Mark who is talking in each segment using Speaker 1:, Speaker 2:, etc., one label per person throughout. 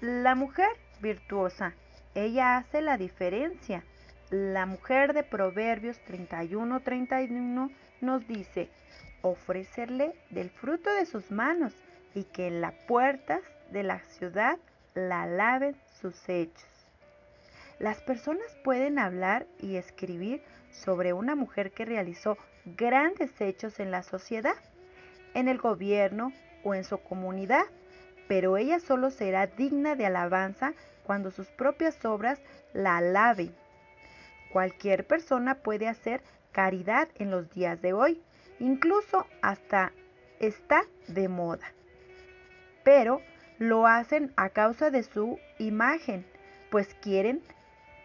Speaker 1: La mujer virtuosa, ella hace la diferencia. La mujer de Proverbios 31-31 nos dice, ofrecerle del fruto de sus manos y que en las puertas de la ciudad la laven sus hechos. Las personas pueden hablar y escribir sobre una mujer que realizó grandes hechos en la sociedad, en el gobierno o en su comunidad, pero ella solo será digna de alabanza cuando sus propias obras la alaben. Cualquier persona puede hacer caridad en los días de hoy, incluso hasta está de moda. Pero lo hacen a causa de su imagen, pues quieren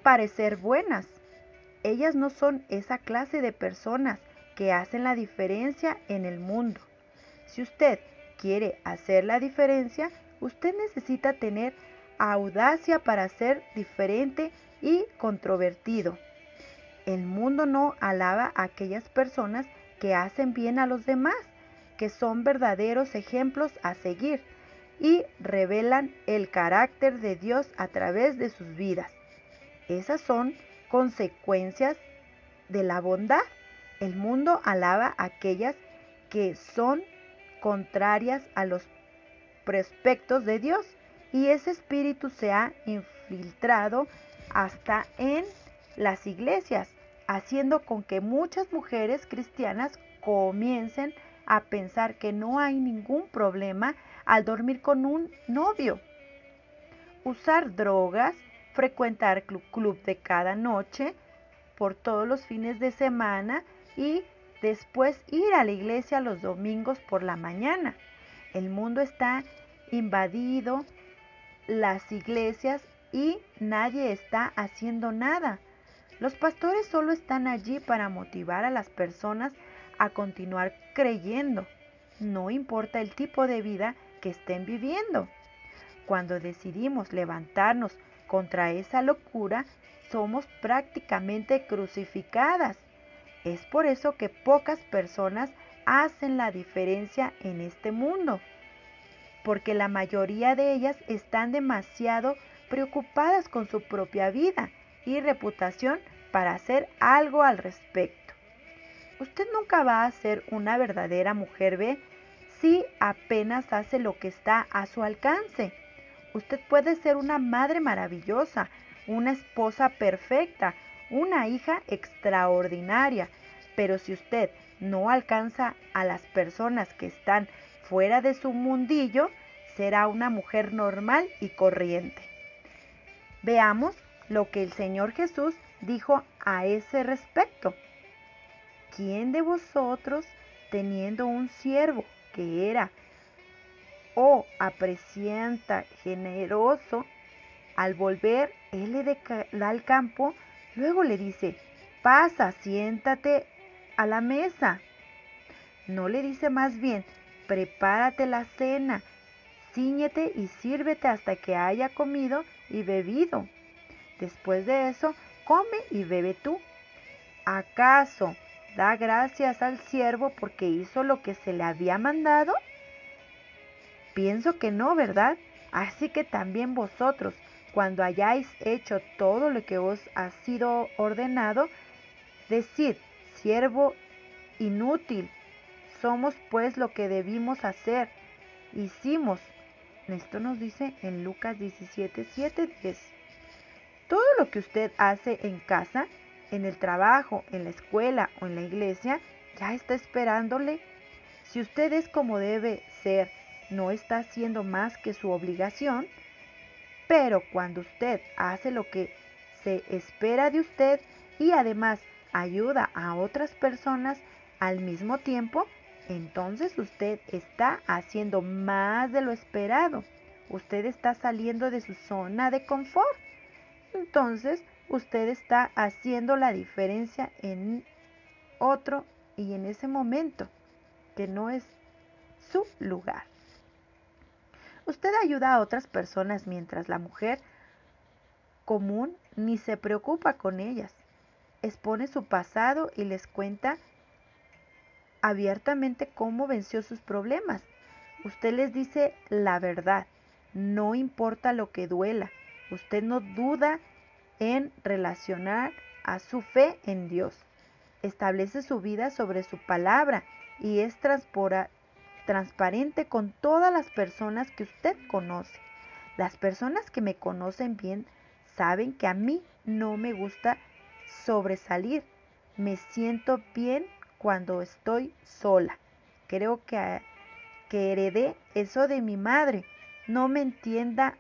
Speaker 1: parecer buenas. Ellas no son esa clase de personas que hacen la diferencia en el mundo. Si usted quiere hacer la diferencia, usted necesita tener audacia para ser diferente y controvertido. El mundo no alaba a aquellas personas que hacen bien a los demás, que son verdaderos ejemplos a seguir y revelan el carácter de Dios a través de sus vidas. Esas son consecuencias de la bondad. El mundo alaba a aquellas que son contrarias a los prospectos de Dios y ese espíritu se ha infiltrado hasta en las iglesias, haciendo con que muchas mujeres cristianas comiencen a pensar que no hay ningún problema al dormir con un novio. Usar drogas, frecuentar club, club de cada noche por todos los fines de semana y después ir a la iglesia los domingos por la mañana. El mundo está invadido, las iglesias y nadie está haciendo nada. Los pastores solo están allí para motivar a las personas a continuar creyendo. No importa el tipo de vida que estén viviendo. Cuando decidimos levantarnos contra esa locura, somos prácticamente crucificadas. Es por eso que pocas personas hacen la diferencia en este mundo, porque la mayoría de ellas están demasiado preocupadas con su propia vida y reputación para hacer algo al respecto. Usted nunca va a ser una verdadera mujer B si apenas hace lo que está a su alcance. Usted puede ser una madre maravillosa, una esposa perfecta, una hija extraordinaria, pero si usted no alcanza a las personas que están fuera de su mundillo, será una mujer normal y corriente. Veamos lo que el Señor Jesús dijo a ese respecto. ¿Quién de vosotros, teniendo un siervo que era o oh, aprecianta generoso, al volver él le da al campo, luego le dice, pasa, siéntate a la mesa. No le dice más bien, prepárate la cena, ciñete y sírvete hasta que haya comido y bebido. Después de eso, come y bebe tú. ¿Acaso da gracias al siervo porque hizo lo que se le había mandado? Pienso que no, ¿verdad? Así que también vosotros, cuando hayáis hecho todo lo que os ha sido ordenado, decid, siervo inútil, somos pues lo que debimos hacer, hicimos. Esto nos dice en Lucas 17, 7, 10. Todo lo que usted hace en casa, en el trabajo, en la escuela o en la iglesia, ya está esperándole. Si usted es como debe ser, no está haciendo más que su obligación, pero cuando usted hace lo que se espera de usted y además ayuda a otras personas al mismo tiempo, entonces usted está haciendo más de lo esperado. Usted está saliendo de su zona de confort. Entonces usted está haciendo la diferencia en otro y en ese momento que no es su lugar. Usted ayuda a otras personas mientras la mujer común ni se preocupa con ellas. Expone su pasado y les cuenta abiertamente cómo venció sus problemas. Usted les dice la verdad. no importa lo que duela. Usted no duda en relacionar a su fe en Dios. Establece su vida sobre su palabra y es transparente con todas las personas que usted conoce. Las personas que me conocen bien saben que a mí no me gusta sobresalir. Me siento bien cuando estoy sola. Creo que, que heredé eso de mi madre. No me entienda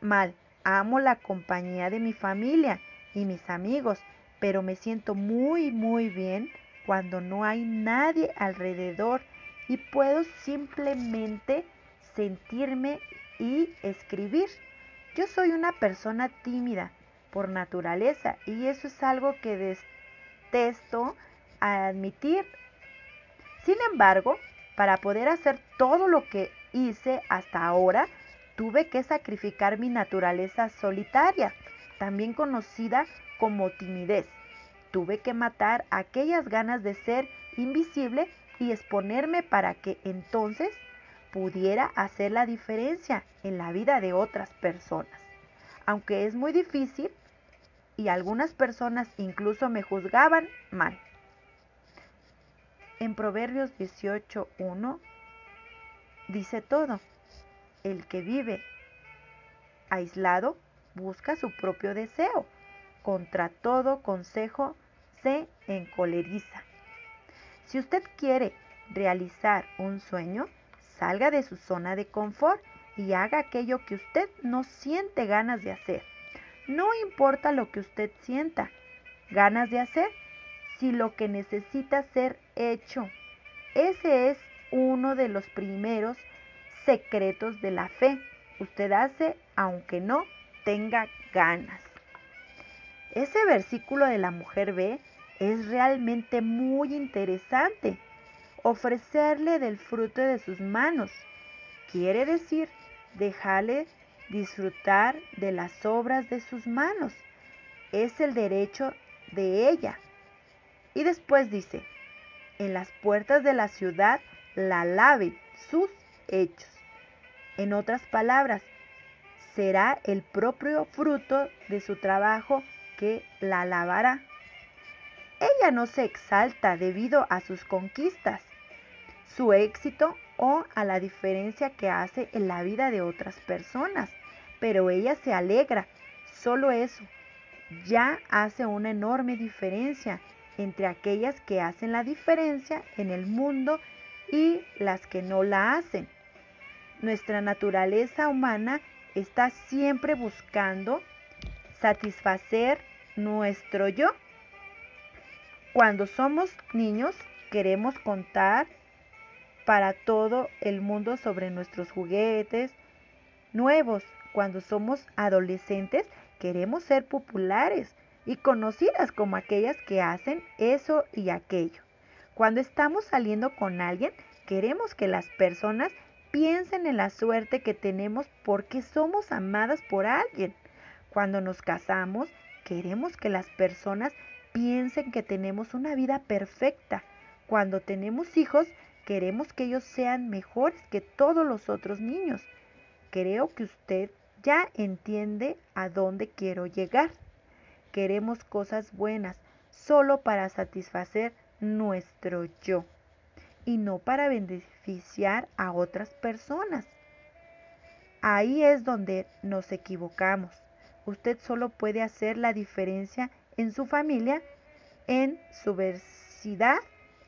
Speaker 1: mal. Amo la compañía de mi familia y mis amigos, pero me siento muy, muy bien cuando no hay nadie alrededor y puedo simplemente sentirme y escribir. Yo soy una persona tímida por naturaleza y eso es algo que detesto admitir. Sin embargo, para poder hacer todo lo que hice hasta ahora, tuve que sacrificar mi naturaleza solitaria, también conocida como timidez. Tuve que matar aquellas ganas de ser invisible y exponerme para que entonces pudiera hacer la diferencia en la vida de otras personas. Aunque es muy difícil y algunas personas incluso me juzgaban mal. En Proverbios 18.1 dice todo. El que vive aislado busca su propio deseo. Contra todo consejo se encoleriza. Si usted quiere realizar un sueño, salga de su zona de confort y haga aquello que usted no siente ganas de hacer. No importa lo que usted sienta ganas de hacer, si lo que necesita ser hecho. Ese es uno de los primeros secretos de la fe. Usted hace aunque no tenga ganas. Ese versículo de la mujer B es realmente muy interesante ofrecerle del fruto de sus manos. Quiere decir, dejarle disfrutar de las obras de sus manos. Es el derecho de ella. Y después dice, en las puertas de la ciudad la laven sus hechos. En otras palabras, será el propio fruto de su trabajo que la alabará. Ella no se exalta debido a sus conquistas, su éxito o a la diferencia que hace en la vida de otras personas. Pero ella se alegra. Solo eso ya hace una enorme diferencia entre aquellas que hacen la diferencia en el mundo y las que no la hacen. Nuestra naturaleza humana está siempre buscando satisfacer nuestro yo. Cuando somos niños queremos contar para todo el mundo sobre nuestros juguetes nuevos. Cuando somos adolescentes queremos ser populares y conocidas como aquellas que hacen eso y aquello. Cuando estamos saliendo con alguien, queremos que las personas piensen en la suerte que tenemos porque somos amadas por alguien. Cuando nos casamos, queremos que las personas piensen que tenemos una vida perfecta. Cuando tenemos hijos, Queremos que ellos sean mejores que todos los otros niños. Creo que usted ya entiende a dónde quiero llegar. Queremos cosas buenas solo para satisfacer nuestro yo y no para beneficiar a otras personas. Ahí es donde nos equivocamos. Usted solo puede hacer la diferencia en su familia, en su versidad,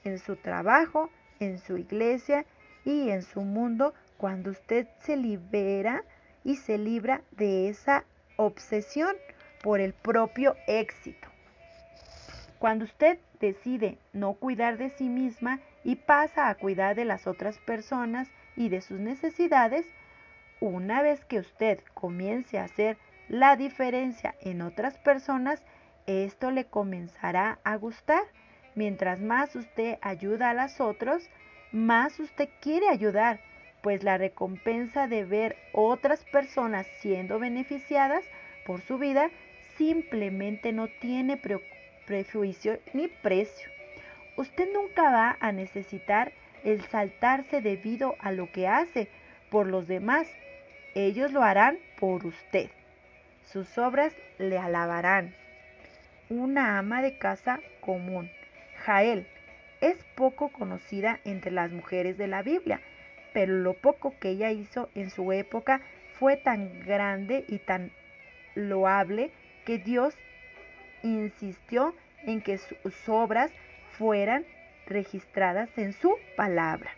Speaker 1: en su trabajo, en su iglesia y en su mundo cuando usted se libera y se libra de esa obsesión por el propio éxito. Cuando usted decide no cuidar de sí misma y pasa a cuidar de las otras personas y de sus necesidades, una vez que usted comience a hacer la diferencia en otras personas, esto le comenzará a gustar Mientras más usted ayuda a las otros, más usted quiere ayudar, pues la recompensa de ver otras personas siendo beneficiadas por su vida simplemente no tiene prejuicio ni precio. Usted nunca va a necesitar el saltarse debido a lo que hace por los demás. ellos lo harán por usted. Sus obras le alabarán. Una ama de casa común. Jael es poco conocida entre las mujeres de la Biblia, pero lo poco que ella hizo en su época fue tan grande y tan loable que Dios insistió en que sus obras fueran registradas en su palabra.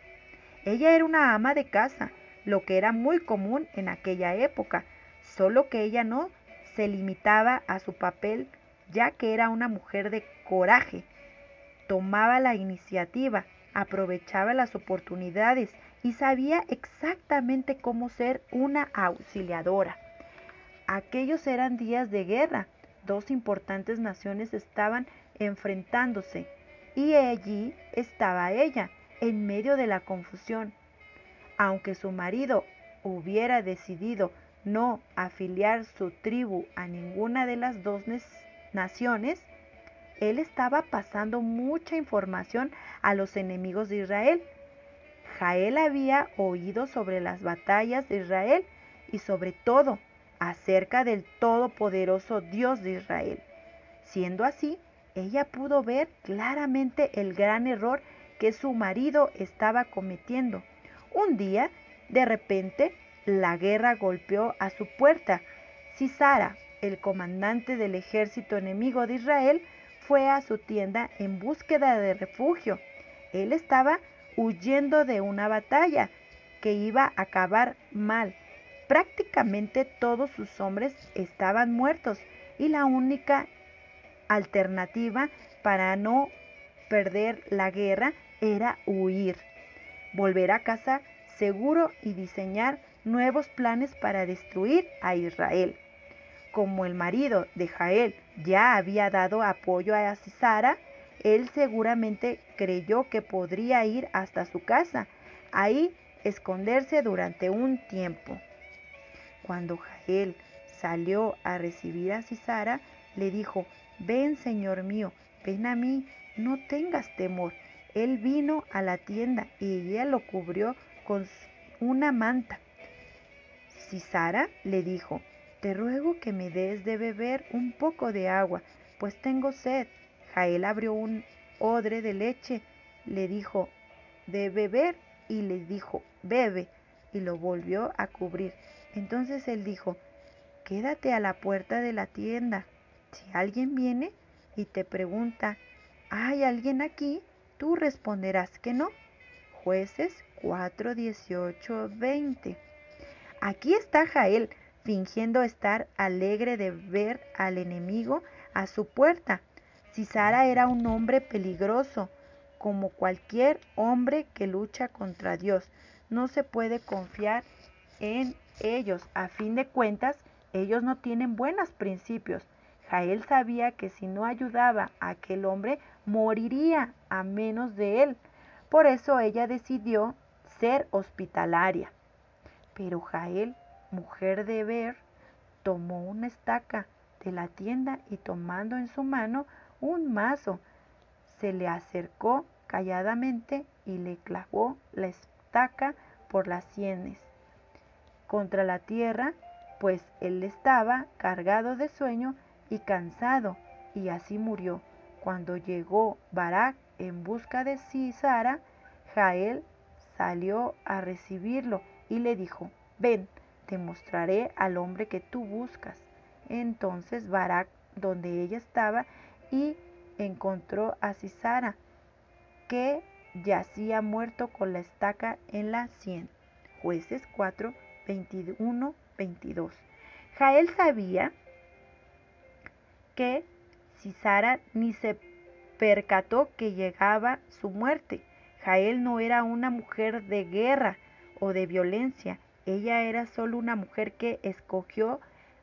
Speaker 1: Ella era una ama de casa, lo que era muy común en aquella época, solo que ella no se limitaba a su papel ya que era una mujer de coraje. Tomaba la iniciativa, aprovechaba las oportunidades y sabía exactamente cómo ser una auxiliadora. Aquellos eran días de guerra. Dos importantes naciones estaban enfrentándose y allí estaba ella, en medio de la confusión. Aunque su marido hubiera decidido no afiliar su tribu a ninguna de las dos naciones, él estaba pasando mucha información a los enemigos de Israel. Jael había oído sobre las batallas de Israel y sobre todo acerca del todopoderoso Dios de Israel. Siendo así, ella pudo ver claramente el gran error que su marido estaba cometiendo. Un día, de repente, la guerra golpeó a su puerta. Sisara, el comandante del ejército enemigo de Israel, fue a su tienda en búsqueda de refugio. Él estaba huyendo de una batalla que iba a acabar mal. Prácticamente todos sus hombres estaban muertos y la única alternativa para no perder la guerra era huir, volver a casa seguro y diseñar nuevos planes para destruir a Israel. Como el marido de Jael ya había dado apoyo a Sisara, él seguramente creyó que podría ir hasta su casa, ahí esconderse durante un tiempo. Cuando Jael salió a recibir a Sisara, le dijo, Ven, Señor mío, ven a mí, no tengas temor. Él vino a la tienda y ella lo cubrió con una manta. Sisara le dijo, Te ruego que me des de beber un poco de agua, pues tengo sed. Jael abrió un odre de leche, le dijo, de beber, y le dijo, bebe, y lo volvió a cubrir. Entonces él dijo, Quédate a la puerta de la tienda si alguien viene y te pregunta, ¿hay alguien aquí? Tú responderás que no. Jueces 4, 18, 20. Aquí está Jael, fingiendo estar alegre de ver al enemigo a su puerta. Sara era un hombre peligroso, como cualquier hombre que lucha contra Dios. No se puede confiar en ellos. A fin de cuentas, ellos no tienen buenos principios. Jael sabía que si no ayudaba a aquel hombre, moriría a menos de él. Por eso ella decidió ser hospitalaria. Pero Jael, mujer de Ver, tomó una estaca de la tienda y tomando en su mano un mazo, se le acercó calladamente y le clavó la estaca por las sienes contra la tierra, pues él estaba cargado de sueño y cansado, y así murió. Cuando llegó Barak en busca de Sisara, Jael salió a recibirlo y le dijo, ven, te mostraré al hombre que tú buscas. Entonces Barak, donde ella estaba, y encontró a Sisara, que yacía muerto con la estaca en la sien. Jueces 4, 21, 22. Jael sabía que Sara ni se percató que llegaba su muerte. Jael no era una mujer de guerra o de violencia, ella era solo una mujer que escogió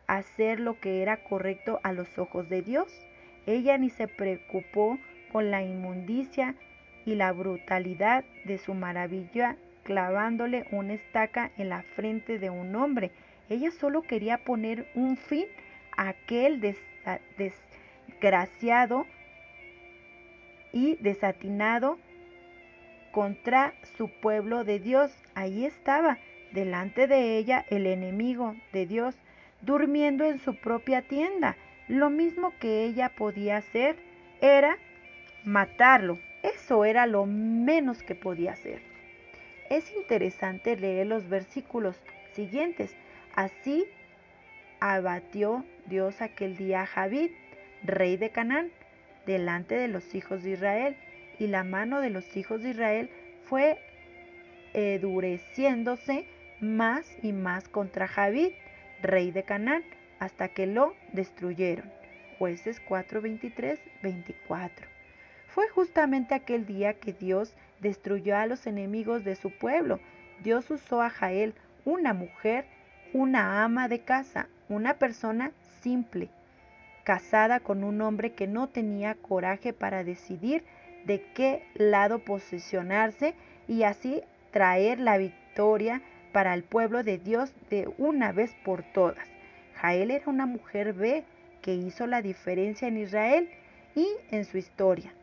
Speaker 1: hacer lo que era correcto a los ojos de Dios. Ella ni se preocupó con la inmundicia y la brutalidad de su maravilla clavándole una estaca en la frente de un hombre. Ella solo quería poner un fin a aquel desgraciado y desatinado contra su pueblo de Dios. Ahí estaba delante de ella el enemigo de Dios, durmiendo en su propia tienda. Lo mismo que ella podía hacer era matarlo. Eso era lo menos que podía hacer. Es interesante leer los versículos siguientes. Así abatió Dios aquel día a Javid, rey de Canaán, delante de los hijos de Israel, y la mano de los hijos de Israel fue endureciéndose más y más contra Javid, rey de Canaán, hasta que lo destruyeron. Jueces 4, 24. Fue justamente aquel día que Dios destruyó a los enemigos de su pueblo. Dios usó a Jael, una mujer, una ama de casa, una persona simple, casada con un hombre que no tenía coraje para decidir de qué lado posicionarse y así traer la victoria para el pueblo de Dios de una vez por todas. Jael era una mujer B que hizo la diferencia en Israel y en su historia.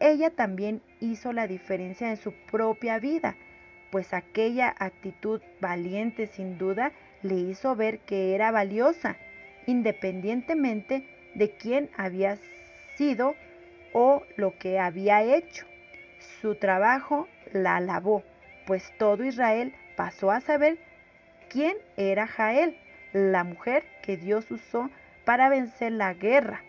Speaker 1: Ella también hizo la diferencia en su propia vida, pues aquella actitud valiente sin duda le hizo ver que era valiosa, independientemente de quién había sido o lo que había hecho. Su trabajo la alabó, pues todo Israel pasó a saber quién era Jael, la mujer que Dios usó para vencer la guerra.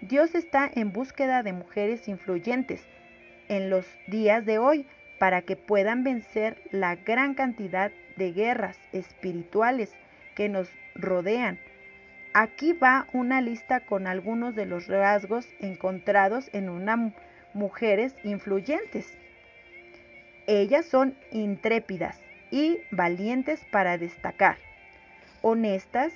Speaker 1: Dios está en búsqueda de mujeres influyentes en los días de hoy para que puedan vencer la gran cantidad de guerras espirituales que nos rodean. Aquí va una lista con algunos de los rasgos encontrados en unas mujeres influyentes. Ellas son intrépidas y valientes para destacar, honestas.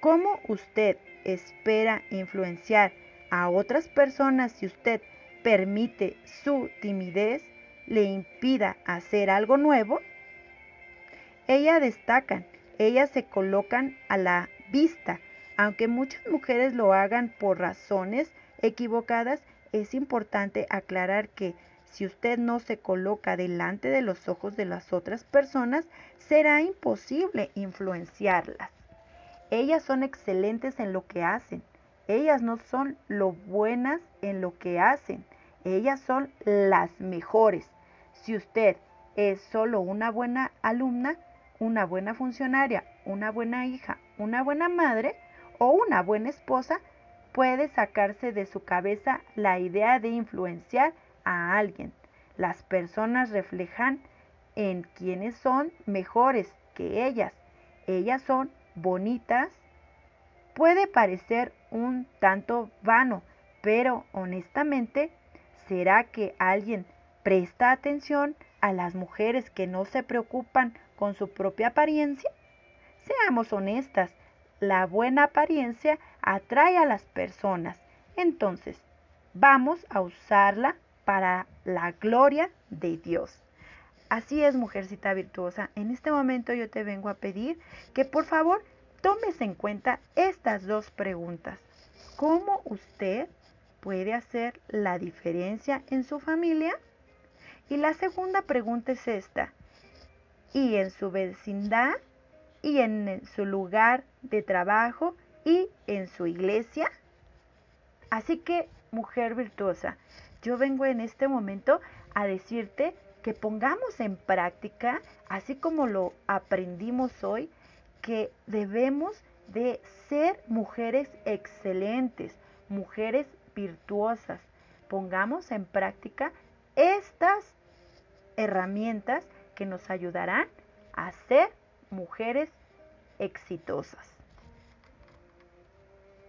Speaker 1: ¿Cómo usted espera influenciar a otras personas si usted permite su timidez le impida hacer algo nuevo? Ellas destacan, ellas se colocan a la vista. Aunque muchas mujeres lo hagan por razones equivocadas, es importante aclarar que si usted no se coloca delante de los ojos de las otras personas, será imposible influenciarlas. Ellas son excelentes en lo que hacen. Ellas no son lo buenas en lo que hacen. Ellas son las mejores. Si usted es solo una buena alumna, una buena funcionaria, una buena hija, una buena madre o una buena esposa, puede sacarse de su cabeza la idea de influenciar a alguien. Las personas reflejan en quienes son mejores que ellas. Ellas son bonitas. Puede parecer un tanto vano, pero honestamente, ¿será que alguien presta atención a las mujeres que no se preocupan con su propia apariencia? Seamos honestas, la buena apariencia atrae a las personas. Entonces, vamos a usarla para la gloria de Dios. Así es, mujercita virtuosa. En este momento yo te vengo a pedir que por favor tomes en cuenta estas dos preguntas. ¿Cómo usted puede hacer la diferencia en su familia? Y la segunda pregunta es esta. ¿Y en su vecindad? ¿Y en su lugar de trabajo? ¿Y en su iglesia? Así que, mujer virtuosa, yo vengo en este momento a decirte que pongamos en práctica, así como lo aprendimos hoy, que debemos de ser mujeres excelentes, mujeres virtuosas. Pongamos en práctica estas herramientas que nos ayudarán a ser mujeres exitosas.